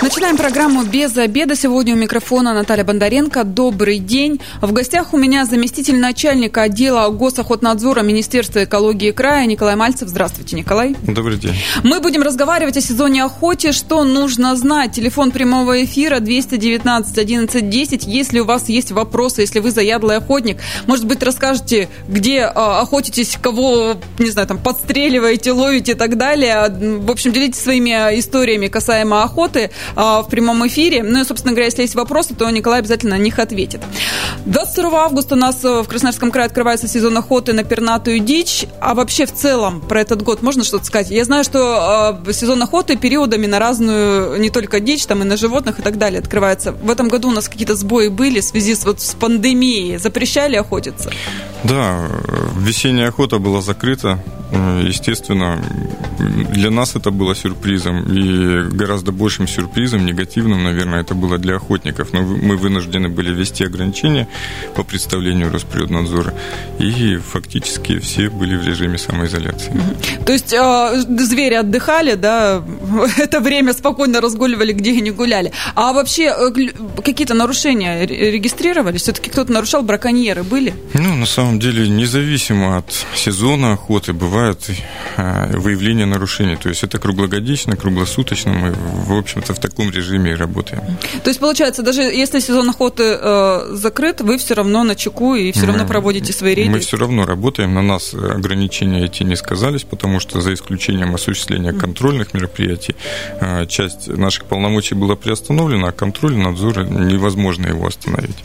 Начинаем программу «Без обеда». Сегодня у микрофона Наталья Бондаренко. Добрый день. В гостях у меня заместитель начальника отдела госохотнадзора Министерства экологии края Николай Мальцев. Здравствуйте, Николай. Добрый день. Мы будем разговаривать о сезоне охоте. Что нужно знать? Телефон прямого эфира 219 11 10. Если у вас есть вопросы, если вы заядлый охотник, может быть, расскажете, где а, охотитесь, кого, не знаю, там, подстреливаете, ловите и так далее. В общем, делитесь своими историями касаемо охоты. А, в прямом эфире. Ну и, собственно говоря, если есть вопросы, то Николай обязательно на них ответит. 22 августа у нас э, в Красноярском крае открывается сезон охоты на пернатую дичь. А вообще в целом про этот год можно что-то сказать? Я знаю, что э, сезон охоты периодами на разную, не только дичь, там и на животных и так далее открывается. В этом году у нас какие-то сбои были в связи с, вот, с пандемией. Запрещали охотиться? Да, весенняя охота была закрыта. Естественно, для нас это было сюрпризом. И гораздо большим сюрпризом, негативным, наверное, это было для охотников. Но мы вынуждены были ввести ограничения по представлению Росприроднадзора. И фактически все были в режиме самоизоляции. То есть э, звери отдыхали, да, это время спокойно разгуливали, где и не гуляли. А вообще э, какие-то нарушения регистрировались? Все-таки кто-то нарушал, браконьеры были? Ну, на самом деле, независимо от сезона охоты, бывает э, выявление нарушений. То есть это круглогодично, круглосуточно. Мы, в общем-то, в таком режиме и работаем. То есть, получается, даже если сезон охоты э, закрыт, вы все равно на чеку и все мы, равно проводите свои рейды? Мы все равно работаем. На нас ограничения эти не сказались, потому что за исключением осуществления контрольных мероприятий, э, часть наших полномочий была приостановлена, а контроль надзора невозможно его остановить.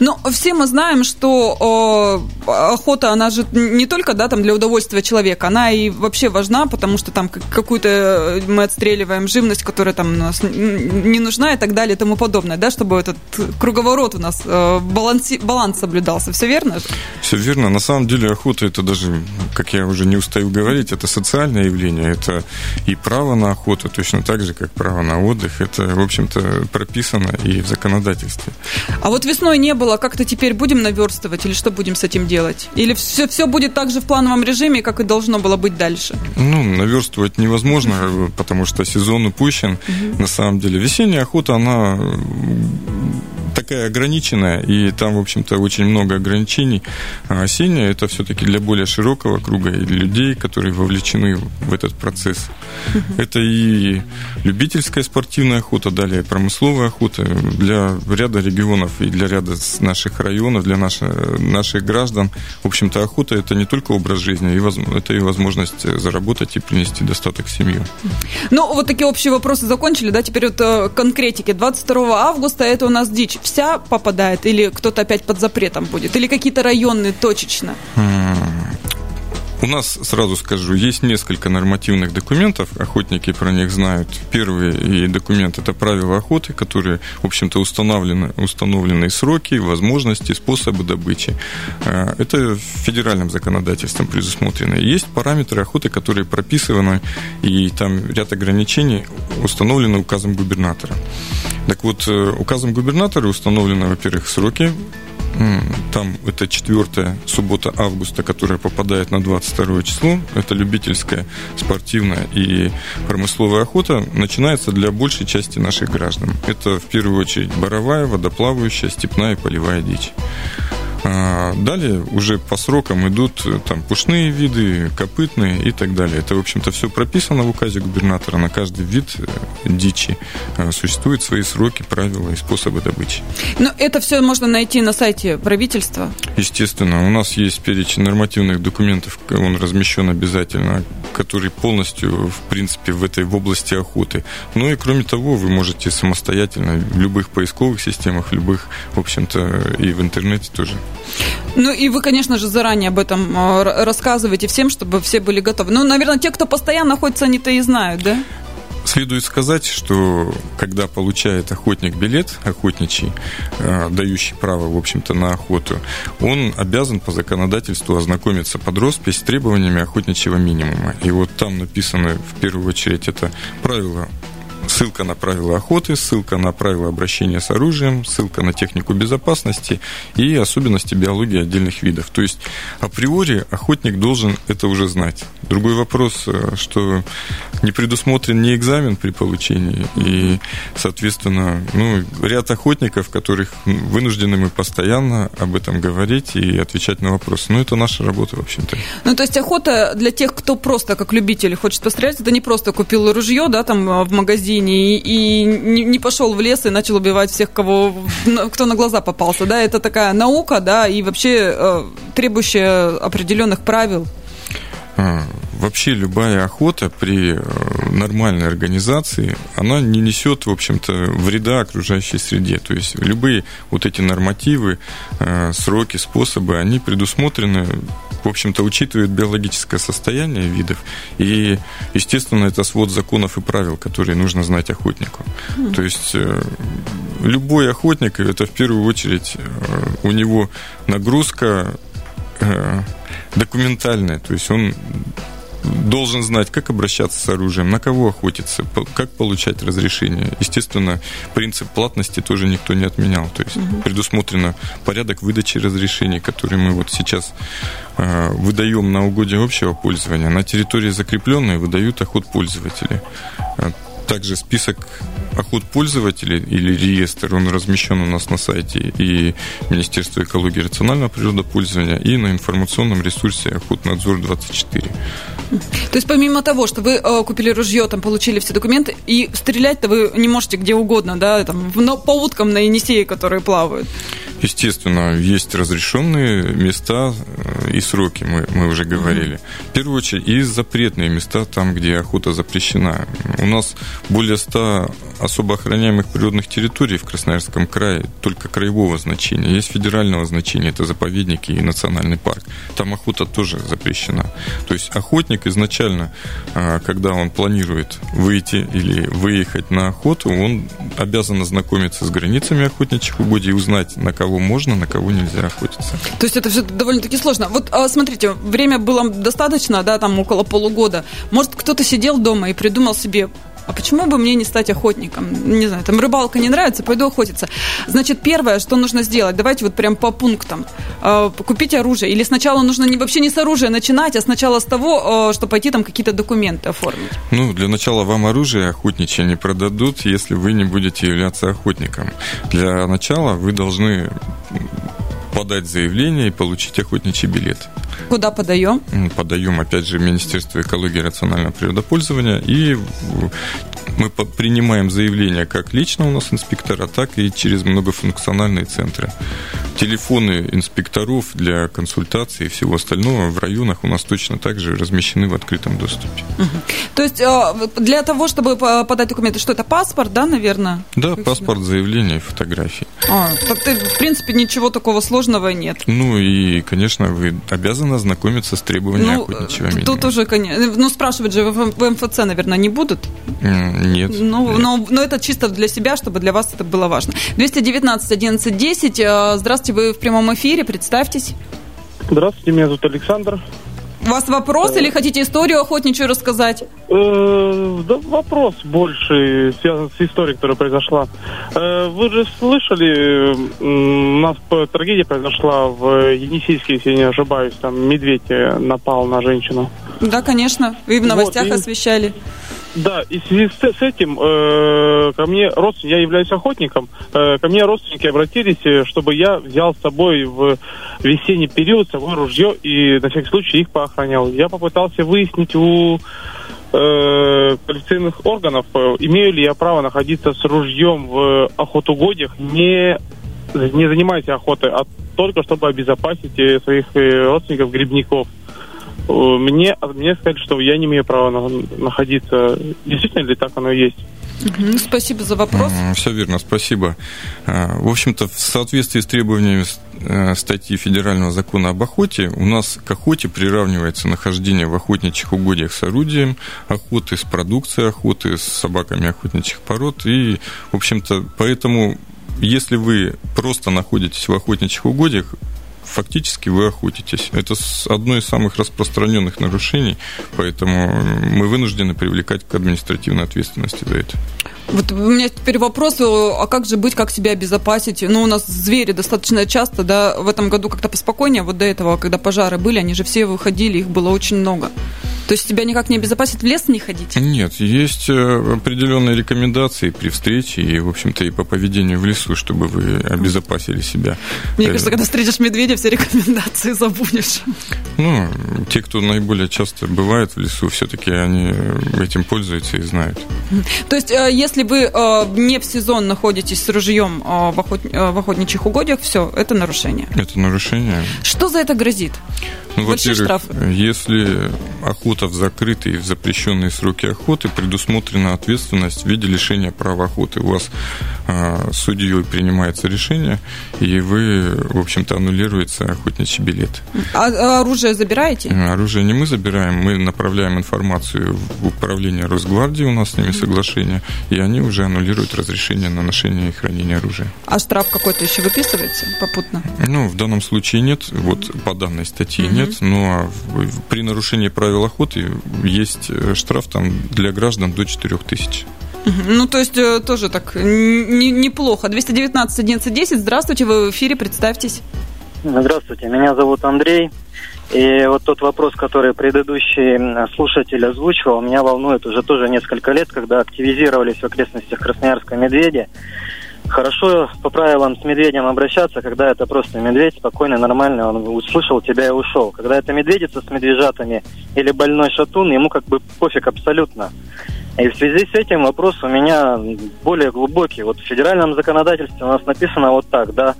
Но все мы знаем, что э, охота, она же не только да, там для удовольствия человека, она и вообще важна, потому что там какую-то мы отстреливаем живность, которая там у нас не нужна и так далее и тому подобное, да, чтобы этот круговорот у нас э, баланс, баланс соблюдался. Все верно? Все верно. На самом деле охота это даже, как я уже не устаю говорить, это социальное явление, это и право на охоту, точно так же, как право на отдых. Это, в общем-то, прописано и в законодательстве. А вот весной не было, как-то теперь будем наверстывать или что будем с этим делать? Или все, все будет так же в плановом режиме, как и должно было быть дальше? Ну, наверстывать невозможно, потому что сезон упущен. Угу. На самом деле, весенняя охота, она такая ограниченная, и там, в общем-то, очень много ограничений. А осенняя это все-таки для более широкого круга и людей, которые вовлечены в этот процесс. Это и любительская спортивная охота, далее промысловая охота для ряда регионов и для ряда наших районов, для наших, наших граждан. В общем-то, охота это не только образ жизни, это и возможность заработать и принести достаток в семью. Ну, вот такие общие вопросы закончили, да, теперь вот э, конкретики. 22 августа это у нас дичь вся попадает, или кто-то опять под запретом будет, или какие-то районные точечно? У нас, сразу скажу, есть несколько нормативных документов, охотники про них знают. Первый документ – это правила охоты, которые, в общем-то, установлены, установлены сроки, возможности, способы добычи. А, это федеральным законодательством предусмотрено. Есть параметры охоты, которые прописаны, и там ряд ограничений установлены указом губернатора. Так вот, э, указом губернатора установлены, во-первых, сроки там это четвертая суббота августа, которая попадает на 22 число. Это любительская, спортивная и промысловая охота. Начинается для большей части наших граждан. Это в первую очередь боровая, водоплавающая, степная и полевая дичь. А далее уже по срокам идут э, там пушные виды, копытные и так далее. Это, в общем-то, все прописано в указе губернатора. На каждый вид э, дичи э, существуют свои сроки, правила и способы добычи. Но это все можно найти на сайте правительства? Естественно. У нас есть перечень нормативных документов, он размещен обязательно, который полностью, в принципе, в этой в области охоты. Ну и кроме того, вы можете самостоятельно в любых поисковых системах, в любых, в общем-то, и в интернете тоже ну и вы, конечно же, заранее об этом э, рассказываете всем, чтобы все были готовы. Ну, наверное, те, кто постоянно находится, они-то и знают, да? Следует сказать, что когда получает охотник билет охотничий, э, дающий право, в общем-то, на охоту, он обязан по законодательству ознакомиться под роспись с требованиями охотничьего минимума. И вот там написано, в первую очередь, это правила ссылка на правила охоты, ссылка на правила обращения с оружием, ссылка на технику безопасности и особенности биологии отдельных видов. То есть априори охотник должен это уже знать. Другой вопрос, э, что не предусмотрен ни экзамен при получении, и, соответственно, ну, ряд охотников, которых вынуждены мы постоянно об этом говорить и отвечать на вопросы. Ну, это наша работа, в общем-то. Ну, то есть охота для тех, кто просто как любитель хочет пострелять, это не просто купил ружье, да, там в магазине и, и не, не пошел в лес и начал убивать всех, кого, кто на глаза попался, да, это такая наука, да, и вообще э, требующая определенных правил. А, вообще любая охота при э, нормальной организации, она не несет, в общем-то, вреда окружающей среде. То есть любые вот эти нормативы, э, сроки, способы, они предусмотрены, в общем-то, учитывают биологическое состояние видов. И, естественно, это свод законов и правил, которые нужно знать охотнику. То есть э, любой охотник, это в первую очередь у него нагрузка документальное, то есть он должен знать, как обращаться с оружием, на кого охотиться, как получать разрешение. Естественно, принцип платности тоже никто не отменял. То есть угу. предусмотрено порядок выдачи разрешений, который мы вот сейчас э, выдаем на угодье общего пользования. На территории закрепленной выдают охот пользователи. Также список охот пользователей или реестр, он размещен у нас на сайте и Министерства экологии и рационального природопользования, и на информационном ресурсе Охотнадзор 24. То есть помимо того, что вы э, купили ружье, там получили все документы, и стрелять-то вы не можете где угодно, да, там, по уткам на Енисее, которые плавают. Естественно, есть разрешенные места э, и сроки, мы, мы уже говорили. В первую очередь, и запретные места, там, где охота запрещена. У нас более 100 особо охраняемых природных территорий в Красноярском крае, только краевого значения. Есть федерального значения, это заповедники и национальный парк. Там охота тоже запрещена. То есть охотник изначально, э, когда он планирует выйти или выехать на охоту, он обязан ознакомиться с границами охотничьих угодий и узнать, на кого кого можно, на кого нельзя охотиться. То есть это все довольно-таки сложно. Вот а, смотрите, время было достаточно, да, там около полугода. Может, кто-то сидел дома и придумал себе а почему бы мне не стать охотником? Не знаю, там рыбалка не нравится, пойду охотиться. Значит, первое, что нужно сделать, давайте вот прям по пунктам. Э, купить оружие. Или сначала нужно не, вообще не с оружия начинать, а сначала с того, э, что пойти там какие-то документы оформить. Ну, для начала вам оружие охотничье не продадут, если вы не будете являться охотником. Для начала вы должны подать заявление и получить охотничий билет. Куда подаем? Подаем, опять же, Министерство экологии и рационального природопользования. И мы принимаем заявления как лично у нас инспектора, так и через многофункциональные центры. Телефоны инспекторов для консультации и всего остального в районах у нас точно так же размещены в открытом доступе. Угу. То есть а, для того, чтобы подать документы, что это паспорт, да, наверное? Да, как паспорт, всегда? заявление и фотографии. А, в принципе, ничего такого сложного нет. Ну и, конечно, вы обязаны ознакомиться с требованиями ну, охотничьего минимума. Тут уже, конечно, ну спрашивать же в МФЦ, наверное, не будут? Нет. Ну, нет. Но, но это чисто для себя, чтобы для вас это было важно. 219 11 10. Здравствуйте, вы в прямом эфире, представьтесь. Здравствуйте, меня зовут Александр. У вас вопрос или хотите историю охотничью рассказать? Э, да, вопрос больше связан с историей, которая произошла. Э, вы же слышали, у нас трагедия произошла в Енисейске, если я не ошибаюсь, там медведь э, напал на женщину. Да, конечно, вы в новостях вот, и... освещали. Да, и в связи с, этим э, ко мне родственники, я являюсь охотником, э, ко мне родственники обратились, э, чтобы я взял с собой в весенний период с собой ружье и на всякий случай их поохранял. Я попытался выяснить у э, полицейных органов, э, имею ли я право находиться с ружьем в охотугодиях, не, не занимаясь охотой, а только чтобы обезопасить э, своих э, родственников, грибников. Э, мне, мне сказали, что я не имею права на, находиться. Действительно ли так оно и есть? Спасибо за вопрос. Все верно, спасибо. А, в общем-то, в соответствии с требованиями э, статьи Федерального закона об охоте, у нас к охоте приравнивается нахождение в охотничьих угодьях с орудием охоты, с продукцией охоты, с собаками охотничьих пород. И, в общем-то, поэтому, если вы просто находитесь в охотничьих угодьях, фактически вы охотитесь. Это одно из самых распространенных нарушений, поэтому мы вынуждены привлекать к административной ответственности за это. Вот у меня теперь вопрос, а как же быть, как себя обезопасить? Ну, у нас звери достаточно часто, да, в этом году как-то поспокойнее, вот до этого, когда пожары были, они же все выходили, их было очень много. То есть тебя никак не обезопасит в лес не ходить? Нет, есть э, определенные рекомендации при встрече и, в общем-то, и по поведению в лесу, чтобы вы обезопасили себя. Мне кажется, когда встретишь медведя, все рекомендации забудешь. Ну, те, кто наиболее часто бывает в лесу, все-таки они этим пользуются и знают. То есть, э, если вы э, не в сезон находитесь с ружьем в охотничьих угодьях, все, это нарушение. Это нарушение. Что за это грозит? Ну, во-первых, если охота в закрытые, в запрещенные сроки охоты, предусмотрена ответственность в виде лишения права охоты. У вас а, судьей принимается решение, и вы, в общем-то, аннулируется охотничий билет. А, а оружие забираете? Оружие не мы забираем, мы направляем информацию в управление Росгвардии, у нас с ними соглашение, и они уже аннулируют разрешение на ношение и хранение оружия. А штраф какой-то еще выписывается попутно? Ну, в данном случае нет, вот по данной статье угу. Нет, но при нарушении правил охоты есть э, штраф там для граждан до 4 тысяч. Ну, то есть э, тоже так неплохо. 219 11 Здравствуйте, вы в эфире, представьтесь. Здравствуйте, меня зовут Андрей. И вот тот вопрос, который предыдущий слушатель озвучивал, меня волнует уже тоже несколько лет, когда активизировались в окрестностях Красноярска медведи. Хорошо по правилам с медведем обращаться, когда это просто медведь, спокойный, нормальный, он услышал тебя и ушел. Когда это медведица с медвежатами или больной шатун, ему как бы пофиг абсолютно. И в связи с этим вопрос у меня более глубокий. Вот в федеральном законодательстве у нас написано вот так, да.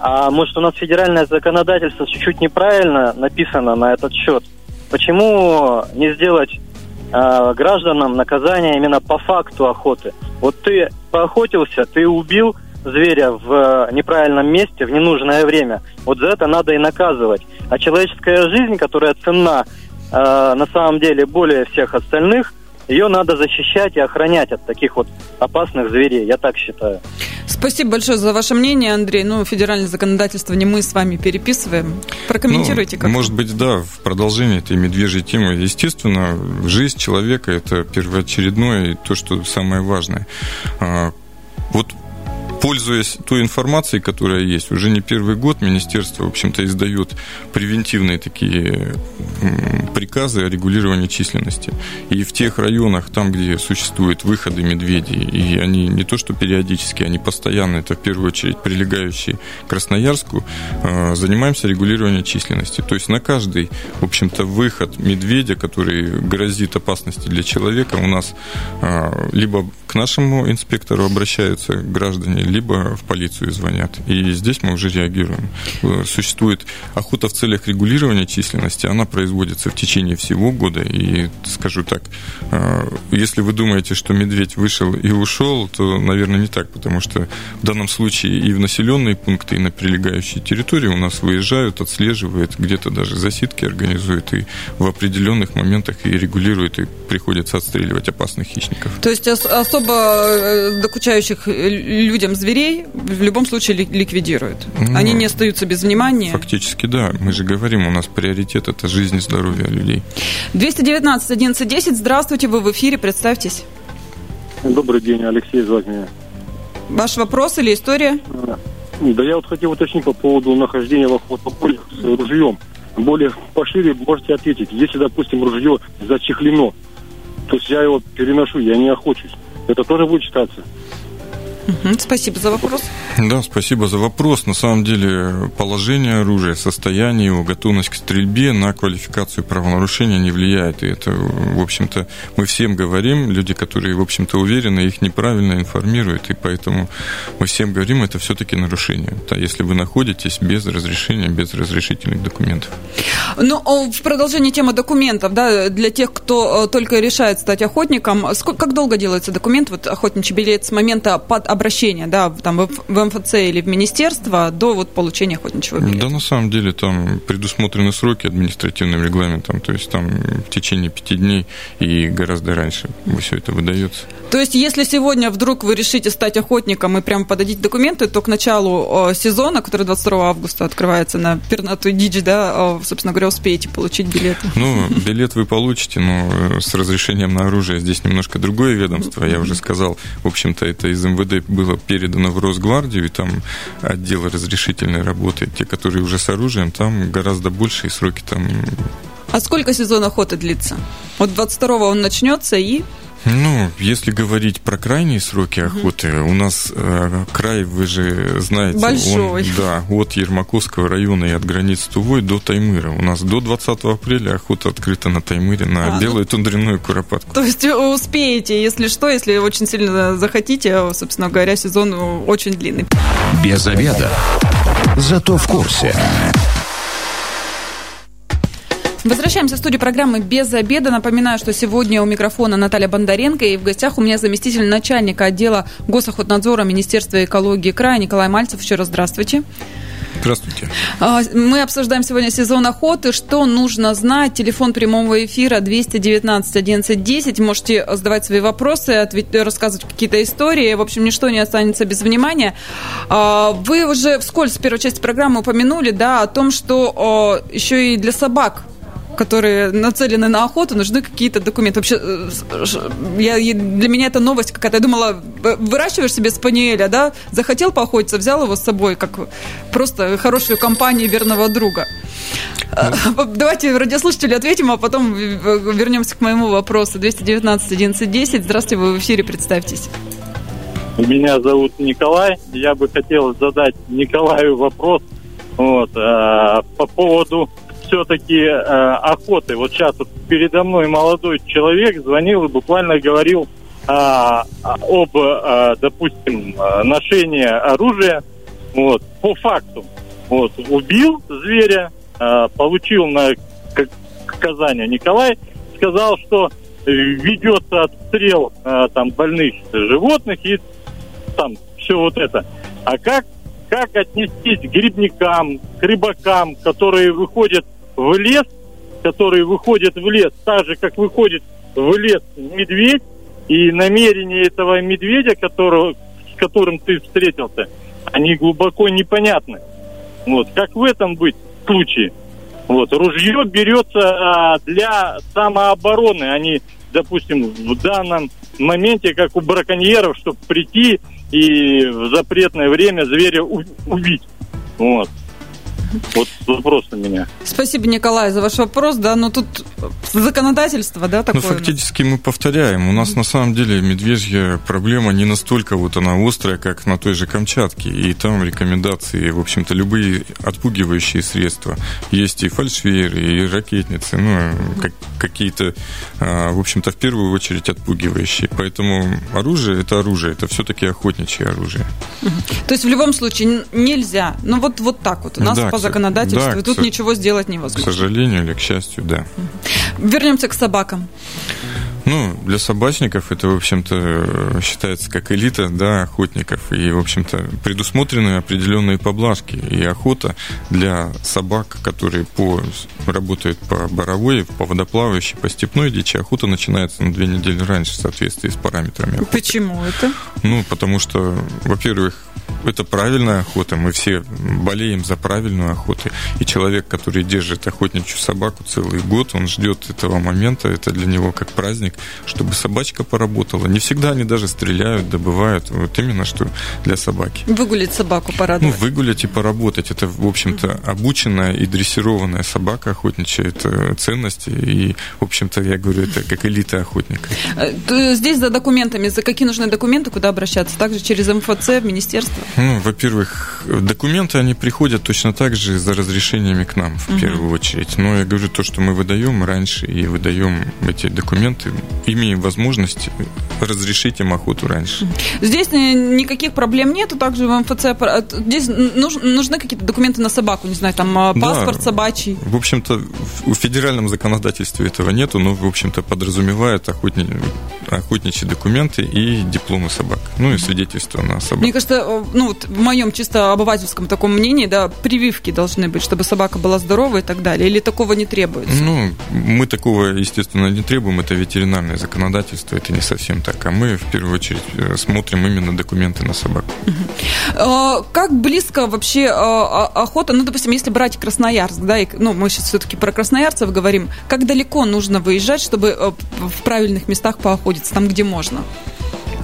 А может у нас федеральное законодательство чуть-чуть неправильно написано на этот счет? Почему не сделать э, гражданам наказание именно по факту охоты? Вот ты поохотился, ты убил зверя в неправильном месте в ненужное время. Вот за это надо и наказывать. А человеческая жизнь, которая ценна э, на самом деле более всех остальных – ее надо защищать и охранять от таких вот опасных зверей, я так считаю. Спасибо большое за ваше мнение, Андрей. Ну, федеральное законодательство не мы с вами переписываем. Прокомментируйте ну, как. Может быть, да, в продолжении этой медвежьей темы. Естественно, жизнь человека – это первоочередное и то, что самое важное. А, вот пользуясь той информацией, которая есть, уже не первый год министерство, в общем-то, издает превентивные такие приказы о регулировании численности. И в тех районах, там, где существуют выходы медведей, и они не то что периодически, они постоянно, это в первую очередь прилегающие к Красноярску, э, занимаемся регулированием численности. То есть на каждый, в общем-то, выход медведя, который грозит опасности для человека, у нас э, либо к нашему инспектору обращаются граждане, либо в полицию звонят. И здесь мы уже реагируем. Существует охота в целях регулирования численности, она производится в течение всего года. И скажу так, э, если вы думаете, что медведь вышел и ушел, то, наверное, не так, потому что в данном случае и в населенные пункты, и на прилегающие территории у нас выезжают, отслеживают, где-то даже засидки организуют, и в определенных моментах и регулируют, и приходится отстреливать опасных хищников. То есть особо э, докучающих людям зверей в любом случае ликвидируют. Ну, Они не остаются без внимания. Фактически, да. Мы же говорим, у нас приоритет – это жизнь и здоровье людей. 219 11 Здравствуйте, вы в эфире, представьтесь. Добрый день, Алексей из Ваш вопрос или история? Да я вот хотел уточнить по поводу нахождения в охотополе с ружьем. Более пошире можете ответить. Если, допустим, ружье зачехлено, то есть я его переношу, я не охочусь. Это тоже будет считаться? Спасибо за вопрос. Да, спасибо за вопрос. На самом деле положение оружия, состояние его, готовность к стрельбе на квалификацию правонарушения не влияет. И это, в общем-то, мы всем говорим, люди, которые, в общем-то, уверены, их неправильно информируют, и поэтому мы всем говорим, это все-таки нарушение. Да, если вы находитесь без разрешения, без разрешительных документов. Ну, в продолжении темы документов, да, для тех, кто э, только решает стать охотником, как долго делается документ, вот охотничий билет с момента под обращения, да, там в МФЦ или в министерство до вот получения охотничьего билета? Да, на самом деле там предусмотрены сроки административным регламентом, то есть там в течение пяти дней и гораздо раньше все это выдается. То есть, если сегодня вдруг вы решите стать охотником и прям подадите документы, то к началу сезона, который 22 августа открывается на пернатую дичь, да, собственно говоря, успеете получить билет? Ну, билет вы получите, но э, с разрешением на оружие здесь немножко другое ведомство. Я уже сказал, в общем-то, это из МВД было передано в Росгвардию, и там отделы разрешительной работы, те, которые уже с оружием, там гораздо большие сроки там а сколько сезон охоты длится? Вот 22-го он начнется и... Ну, если говорить про крайние сроки охоты, угу. у нас э, край, вы же знаете, Большой. Он, да, от Ермаковского района и от границ Тувой до Таймыра. У нас до 20 апреля охота открыта на Таймыре на а, ну белую ну, тундряную куропатку. То есть успеете, если что, если очень сильно захотите, собственно говоря, сезон очень длинный. Без обеда. Зато в курсе. Возвращаемся в студию программы «Без обеда». Напоминаю, что сегодня у микрофона Наталья Бондаренко, и в гостях у меня заместитель начальника отдела госохотнадзора Министерства экологии края Николай Мальцев. Еще раз здравствуйте. Здравствуйте. А, мы обсуждаем сегодня сезон охоты. Что нужно знать? Телефон прямого эфира 219 11 10. Можете задавать свои вопросы, рассказывать какие-то истории. В общем, ничто не останется без внимания. А, вы уже вскользь в первой части программы упомянули да, о том, что еще и для собак которые нацелены на охоту, нужны какие-то документы. Вообще, э, я, для меня это новость какая-то. Я думала, выращиваешь себе спаниеля, да, захотел поохотиться, взял его с собой, как просто хорошую компанию верного друга. Ну. Давайте радиослушатели ответим, а потом вернемся к моему вопросу. 219 11 10. Здравствуйте, вы в эфире, представьтесь. Меня зовут Николай. Я бы хотел задать Николаю вопрос вот, э, по поводу все-таки э, охоты. Вот сейчас вот передо мной молодой человек звонил и буквально говорил э, об, э, допустим, ношении оружия. Вот, по факту. Вот, убил зверя, э, получил на наказание. Николай сказал, что ведется отстрел э, там больных животных и там все вот это. А как как отнестись к грибникам, к рыбакам, которые выходят в лес, который выходит в лес, так же, как выходит в лес медведь, и намерения этого медведя, которого, с которым ты встретился, они глубоко непонятны. Вот. Как в этом быть случае? Вот. Ружье берется а, для самообороны, а не, допустим, в данном моменте, как у браконьеров, чтобы прийти и в запретное время зверя убить. Вот. Вот вопрос у меня. Спасибо, Николай, за ваш вопрос. Да, но тут законодательство, да, такое? Ну, фактически мы повторяем. У нас на самом деле медвежья проблема не настолько вот она острая, как на той же Камчатке. И там рекомендации, в общем-то, любые отпугивающие средства. Есть и фальшверы, и ракетницы, ну, как, какие-то, а, в общем-то, в первую очередь отпугивающие. Поэтому оружие – это оружие, это все-таки охотничье оружие. То есть в любом случае нельзя, ну вот, вот так вот. У нас да, по законодательству, да, и тут к... ничего сделать невозможно. К сожалению или к счастью, да. Вернемся к собакам. Ну, для собачников это, в общем-то, считается как элита, да, охотников. И, в общем-то, предусмотрены определенные поблажки и охота для собак, которые по, работают по боровой, по водоплавающей, по степной дичи. Охота начинается на две недели раньше в соответствии с параметрами охоты. Почему это? Ну, потому что, во-первых, это правильная охота. Мы все болеем за правильную охоту. И человек, который держит охотничью собаку целый год, он ждет этого момента. Это для него как праздник, чтобы собачка поработала. Не всегда они даже стреляют, добывают. Вот именно что для собаки. Выгулить собаку порадовать. Ну, выгулять и поработать. Это, в общем-то, обученная и дрессированная собака охотничья. Это ценности. И, в общем-то, я говорю, это как элита охотника. Э, здесь за документами, за какие нужны документы, куда обращаться? Также через МФЦ, в министерство? Правительства? Ну, во-первых, документы, они приходят точно так же за разрешениями к нам, в угу. первую очередь. Но я говорю, то, что мы выдаем раньше и выдаем эти документы, имеем возможность разрешить им охоту раньше. Здесь никаких проблем нету, также в МФЦ. Здесь нужны какие-то документы на собаку, не знаю, там а, паспорт да, собачий. В общем-то, в федеральном законодательстве этого нету, но, в общем-то, подразумевает охотни... охотничьи документы и дипломы собак. Ну и свидетельство на собаку. Мне кажется, э, ну, вот в моем чисто обывательском таком мнении, да, прививки должны быть, чтобы собака была здорова и так далее. Или такого не требуется? Ну, мы такого, естественно, не требуем. Это ветеринарное законодательство, это не совсем так. А мы, в первую очередь, э, смотрим именно документы на собаку. А, как близко вообще а, а, охота, ну, допустим, если брать Красноярск, да, и, ну, мы сейчас все-таки про красноярцев говорим, как далеко нужно выезжать, чтобы э, в правильных местах поохотиться, там, где можно?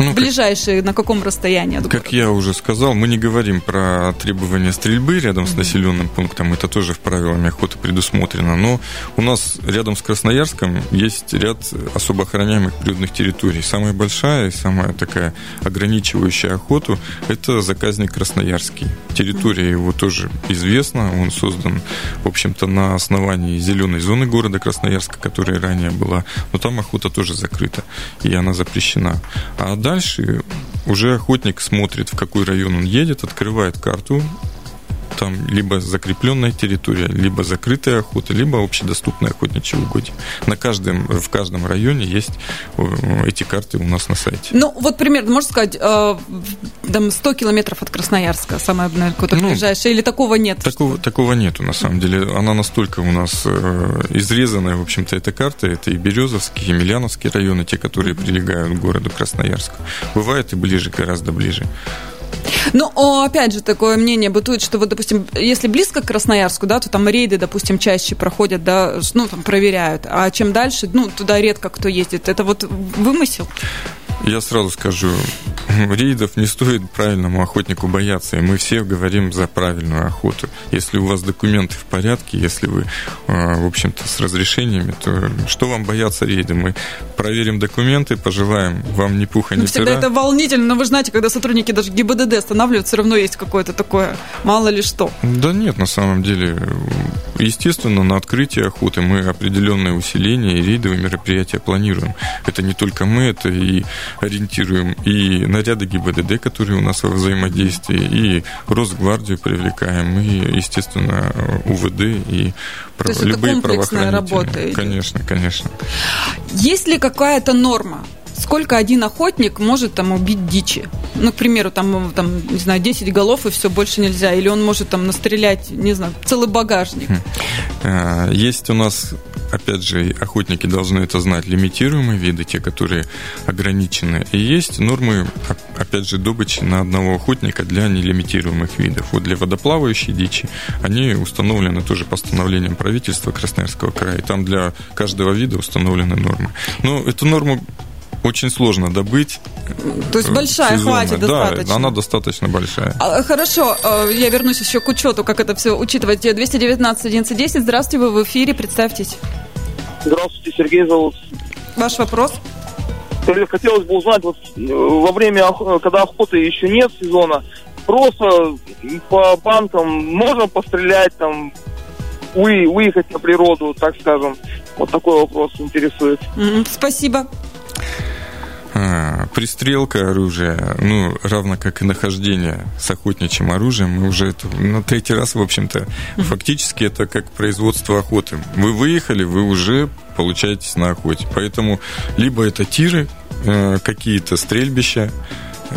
Ну, Ближайшие как, на каком расстоянии от Как я уже сказал, мы не говорим про требования стрельбы рядом с населенным пунктом. Это тоже в правилами охоты предусмотрено. Но у нас рядом с Красноярском есть ряд особо охраняемых природных территорий. Самая большая и самая такая ограничивающая охоту – это заказник Красноярский. Территория его тоже известна. Он создан, в общем-то, на основании зеленой зоны города Красноярска, которая ранее была. Но там охота тоже закрыта, и она запрещена. А дальше уже охотник смотрит, в какой район он едет, открывает карту, там либо закрепленная территория, либо закрытая охота, либо общедоступная охотничьи угодья. На каждом, в каждом районе есть э, эти карты у нас на сайте. Ну, вот примерно, можно сказать, э, там 100 километров от Красноярска, самое, наверное, какое-то ну, ближайшее, или такого нет? Такого, такого нету, на самом деле. Она настолько у нас э, изрезанная, в общем-то, эта карта. Это и Березовский, и Миляновский районы, те, которые прилегают к городу Красноярск. Бывает и ближе, гораздо ближе. Ну, опять же, такое мнение бытует, что вот, допустим, если близко к Красноярску, да, то там рейды, допустим, чаще проходят, да, ну, там проверяют, а чем дальше, ну, туда редко кто ездит. Это вот вымысел? Я сразу скажу, рейдов не стоит правильному охотнику бояться, и мы все говорим за правильную охоту. Если у вас документы в порядке, если вы, а, в общем-то, с разрешениями, то что вам бояться рейда? Мы проверим документы, пожелаем вам ни пуха, ни ну, Всегда это волнительно, но вы знаете, когда сотрудники даже ГИБДД останавливают, все равно есть какое-то такое, мало ли что. Да нет, на самом деле, естественно, на открытие охоты мы определенное усиление и рейдовые мероприятия планируем. Это не только мы, это и ориентируем и наряды ГИБДД, которые у нас во взаимодействии, и Росгвардию привлекаем, и, естественно, УВД, и То есть любые это комплексная работа. Конечно, конечно. Есть ли какая-то норма? Сколько один охотник может там убить дичи. Ну, к примеру, там, там, не знаю, 10 голов и все, больше нельзя. Или он может там настрелять, не знаю, целый багажник. Хм. А, есть у нас, опять же, охотники должны это знать, лимитируемые виды, те, которые ограничены. И есть нормы, опять же, добычи на одного охотника для нелимитируемых видов. Вот для водоплавающей дичи они установлены тоже постановлением правительства Красноярского края. И там для каждого вида установлены нормы. Но эту норму очень сложно добыть. То есть большая, сезонно. хватит достаточно. Да, она достаточно большая. А, хорошо, э, я вернусь еще к учету, как это все учитывать. 219 11 здравствуйте, вы в эфире, представьтесь. Здравствуйте, Сергей зовут. Ваш вопрос? Хотелось бы узнать, вот э, во время, когда охоты еще нет сезона, просто по банкам можно пострелять, там, вы, выехать на природу, так скажем. Вот такой вопрос интересует. Спасибо. А, пристрелка оружия, ну, равно как и нахождение с охотничьим оружием, мы уже это на третий раз, в общем-то, фактически это как производство охоты. Вы выехали, вы уже получаетесь на охоте. Поэтому либо это тиры, э, какие-то стрельбища,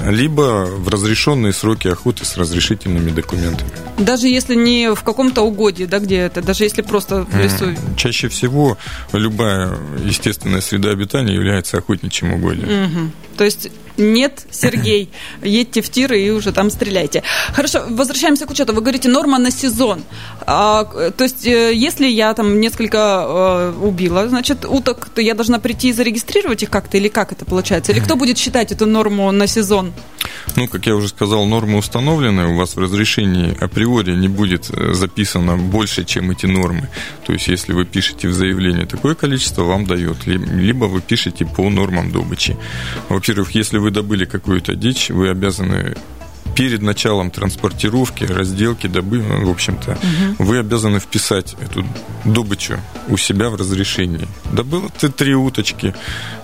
либо в разрешенные сроки охоты с разрешительными документами. Даже если не в каком-то угодье, да, где это, даже если просто в лесу? Чаще всего любая естественная среда обитания является охотничьим угодьем. Угу. То есть нет, Сергей, едьте в тиры и уже там стреляйте. Хорошо, возвращаемся к учету. Вы говорите, норма на сезон. А, то есть, э, если я там несколько а, убила, значит, уток, то я должна прийти и зарегистрировать их как-то, или как это получается? Или кто будет считать эту норму на сезон? Ну, как я уже сказал, нормы установлены. У вас в разрешении априори не будет э, записано больше, чем эти нормы. То есть, если вы пишете в заявлении такое количество, вам дает. Либо вы пишете по нормам добычи. Во-первых, если вы добыли какую-то дичь, вы обязаны перед началом транспортировки, разделки, добы, в общем-то, угу. вы обязаны вписать эту добычу у себя в разрешении. Добыл ты три уточки,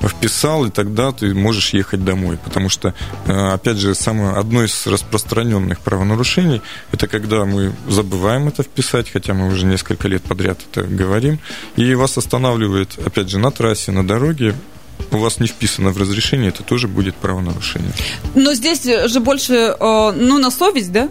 вписал, и тогда ты можешь ехать домой. Потому что, э, опять же, самое, одно из распространенных правонарушений, это когда мы забываем это вписать, хотя мы уже несколько лет подряд это говорим, и вас останавливает, опять же, на трассе, на дороге, у вас не вписано в разрешение, это тоже будет правонарушение. Но здесь же больше, э, ну, на совесть, да?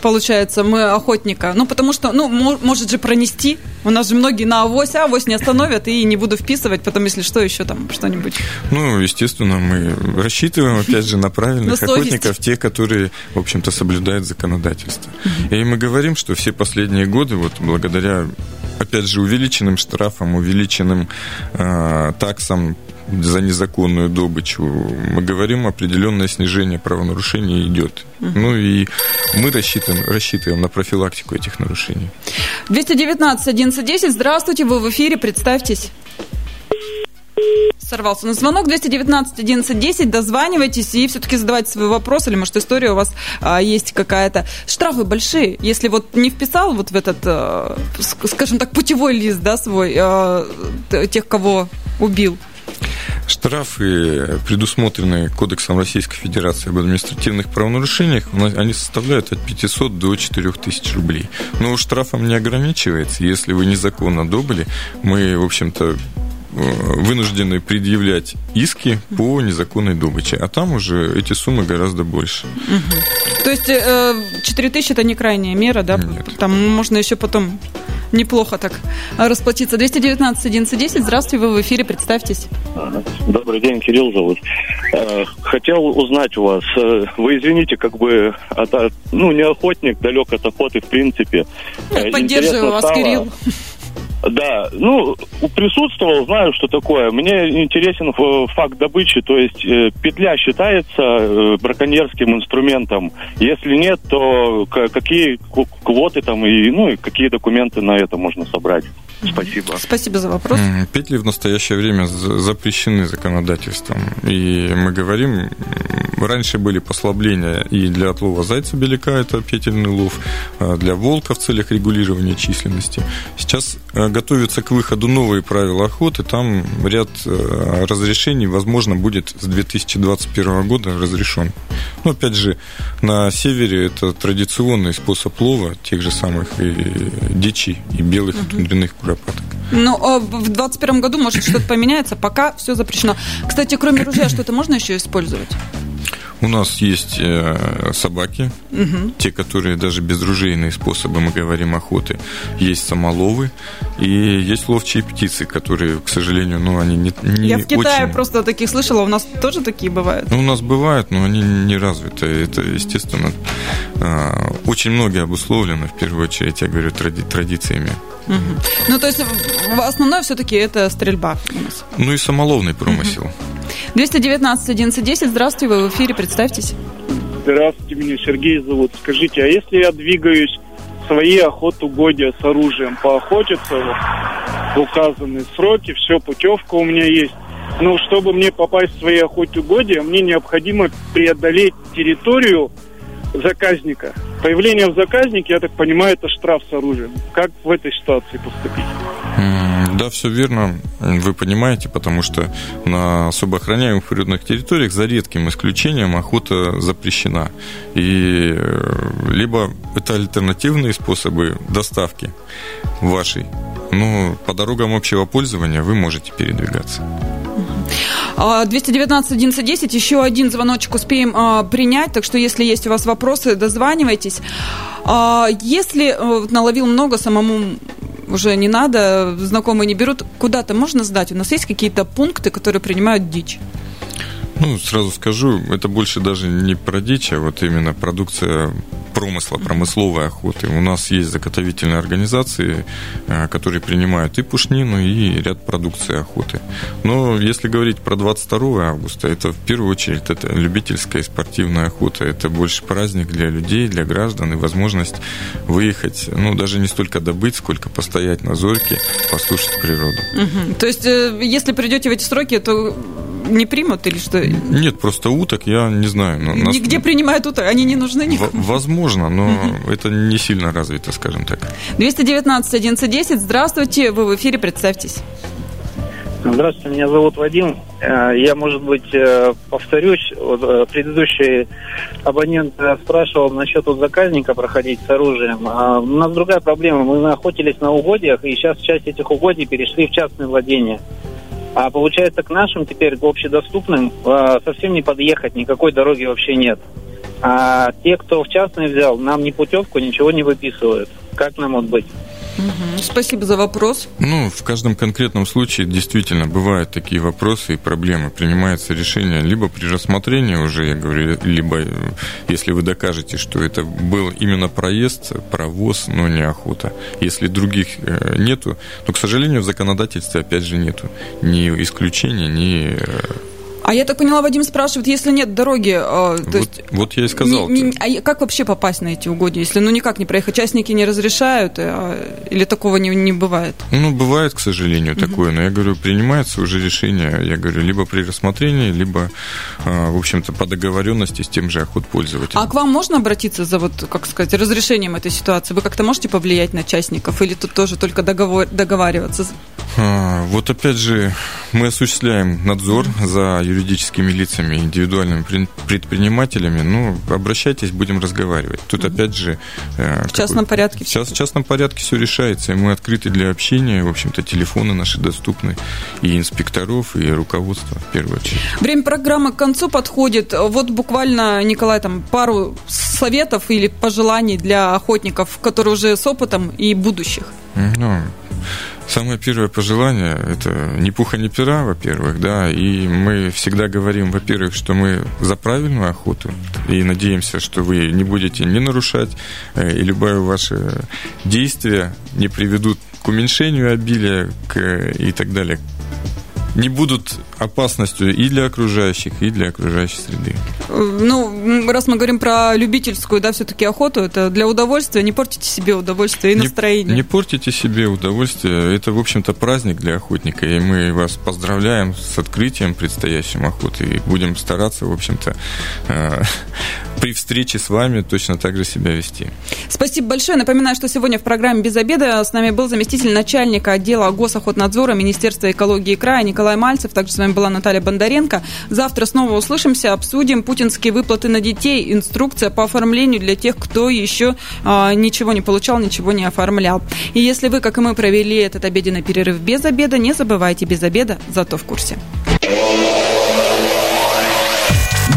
получается, мы охотника. Ну, потому что, ну, может же пронести. У нас же многие на авось, а авось не остановят, и не буду вписывать, потом, если что, еще там что-нибудь. Ну, естественно, мы рассчитываем, опять же, на правильных охотников, те, которые, в общем-то, соблюдают законодательство. И мы говорим, что все последние годы, вот благодаря опять же, увеличенным штрафом, увеличенным э, таксам за незаконную добычу. Мы говорим, определенное снижение правонарушений идет. Угу. Ну и мы рассчитываем, рассчитываем на профилактику этих нарушений. 219 1110. Здравствуйте, вы в эфире, представьтесь сорвался на звонок 219 1110. Дозванивайтесь и все-таки задавайте свой вопрос, или, может, история у вас а, есть какая-то. Штрафы большие. Если вот не вписал вот в этот, а, скажем так, путевой лист, да, свой, а, тех, кого убил, Штрафы, предусмотренные Кодексом Российской Федерации об административных правонарушениях, они составляют от 500 до 4000 рублей. Но штрафом не ограничивается. Если вы незаконно добыли, мы, в общем-то, вынуждены предъявлять иски по незаконной добыче, а там уже эти суммы гораздо больше. Угу. То есть 4 э, тысячи это не крайняя мера, да? Нет. Там можно еще потом неплохо так расплатиться. 219 1110, здравствуйте, вы в эфире, представьтесь. Добрый день, Кирилл зовут. Э, хотел узнать у вас, вы извините, как бы, ну, не охотник, далек от охоты в принципе. Поддерживаю вас, стало... Кирилл. Да, ну, присутствовал, знаю, что такое. Мне интересен факт добычи, то есть э, петля считается э, браконьерским инструментом. Если нет, то какие квоты там и, ну, и какие документы на это можно собрать? Спасибо. Спасибо за вопрос. Петли в настоящее время запрещены законодательством. И мы говорим, раньше были послабления и для отлова зайца беляка, это петельный лов, для волка в целях регулирования численности. Сейчас э, готовятся к выходу новые правила охоты. Там ряд э, разрешений, возможно, будет с 2021 года разрешен. Но, опять же, на севере это традиционный способ лова тех же самых и дичи, и белых угу. тундряных куропаток. Ну, а в 2021 году, может, что-то поменяется, пока все запрещено. Кстати, кроме ружья, что-то можно еще использовать? У нас есть э, собаки, угу. те, которые даже безружейные способы, мы говорим, охоты. Есть самоловы и есть ловчие птицы, которые, к сожалению, ну, они не, не Я в Китае очень... просто таких слышала, у нас тоже такие бывают? Ну, у нас бывают, но они не развиты. Это, естественно, э, очень многие обусловлено, в первую очередь, я говорю, тради традициями. Угу. Ну, то есть, основное все-таки это стрельба. Ну и самоловный промысел. Угу. 219 1110, здравствуйте, вы в эфире, представьтесь. Здравствуйте, меня Сергей зовут. Скажите, а если я двигаюсь в свои охотугодия с оружием, поохотиться в указанные сроки, все, путевка у меня есть, но чтобы мне попасть в свои охотугодия, мне необходимо преодолеть территорию заказника. Появление в заказнике, я так понимаю, это штраф с оружием. Как в этой ситуации поступить? Да, все верно. Вы понимаете, потому что на особо охраняемых природных территориях за редким исключением охота запрещена. И э, либо это альтернативные способы доставки вашей, но по дорогам общего пользования вы можете передвигаться. 219 1110, еще один звоночек успеем а, принять, так что если есть у вас вопросы, дозванивайтесь. А, если а, наловил много, самому уже не надо, знакомые не берут, куда-то можно сдать? У нас есть какие-то пункты, которые принимают дичь? Ну, сразу скажу, это больше даже не про дичь, а вот именно продукция промысла, промысловой охоты. У нас есть заготовительные организации, э, которые принимают и пушнину, и ряд продукции охоты. Но если говорить про 22 августа, это в первую очередь это любительская и спортивная охота. Это больше праздник для людей, для граждан и возможность выехать, ну, даже не столько добыть, сколько постоять на зорьке, послушать природу. Угу. То есть, э, если придете в эти сроки, то не примут или что? Нет, просто уток я не знаю. Но нас... Нигде принимают уток, они не нужны никому. Возможно, но это не сильно развито, скажем так. 219 11 Здравствуйте, вы в эфире, представьтесь. Здравствуйте, меня зовут Вадим. Э, я, может быть, э, повторюсь. Вот э, предыдущий абонент спрашивал насчет вот заказника проходить с оружием. А у нас другая проблема. Мы охотились на угодьях, и сейчас часть этих угодий перешли в частное владение. А получается, к нашим теперь, общедоступным, совсем не подъехать, никакой дороги вообще нет. А те, кто в частный взял, нам ни путевку, ничего не выписывают. Как нам вот быть? Угу. Спасибо за вопрос. Ну, в каждом конкретном случае действительно бывают такие вопросы и проблемы. Принимается решение либо при рассмотрении уже, я говорю, либо э, если вы докажете, что это был именно проезд, провоз, но не охота. Если других э, нету, то, к сожалению, в законодательстве опять же нету ни исключения, ни э, а я так поняла, Вадим спрашивает, если нет дороги, э, то вот, есть... Вот я и сказал. Не, не, а как вообще попасть на эти угодья, если ну никак не проехать? Частники не разрешают а, или такого не, не бывает? Ну, бывает, к сожалению, такое. Но я говорю, принимается уже решение, я говорю, либо при рассмотрении, либо, а, в общем-то, по договоренности с тем же охотпользователем. А к вам можно обратиться за, вот, как сказать, разрешением этой ситуации? Вы как-то можете повлиять на частников или тут тоже только договор, договариваться? А, вот опять же, мы осуществляем надзор за юридическими лицами, индивидуальными предпринимателями, ну, обращайтесь, будем разговаривать. Тут опять же... Э, в частном порядке? Сейчас в частном порядке все решается, и мы открыты для общения, в общем-то, телефоны наши доступны и инспекторов, и руководства, в первую очередь. Время программы к концу подходит. Вот буквально, Николай, там пару советов или пожеланий для охотников, которые уже с опытом и будущих. Ну, Самое первое пожелание – это ни пуха, ни пера, во-первых, да, и мы всегда говорим, во-первых, что мы за правильную охоту, и надеемся, что вы не будете не нарушать, э, и любое ваше действие не приведут к уменьшению обилия к, и так далее, не будут опасностью и для окружающих, и для окружающей среды. Ну, раз мы говорим про любительскую, да, все-таки охоту, это для удовольствия, не портите себе удовольствие и настроение. Не, не портите себе удовольствие, это, в общем-то, праздник для охотника, и мы вас поздравляем с открытием предстоящим охоты, и будем стараться, в общем-то, э, при встрече с вами точно так же себя вести. Спасибо большое. Напоминаю, что сегодня в программе «Без обеда» с нами был заместитель начальника отдела госохотнадзора Министерства экологии края Николай Мальцев. Также с вами была Наталья Бондаренко. Завтра снова услышимся, обсудим путинские выплаты на детей, инструкция по оформлению для тех, кто еще а, ничего не получал, ничего не оформлял. И если вы, как и мы, провели этот обеденный перерыв без обеда, не забывайте без обеда, зато в курсе.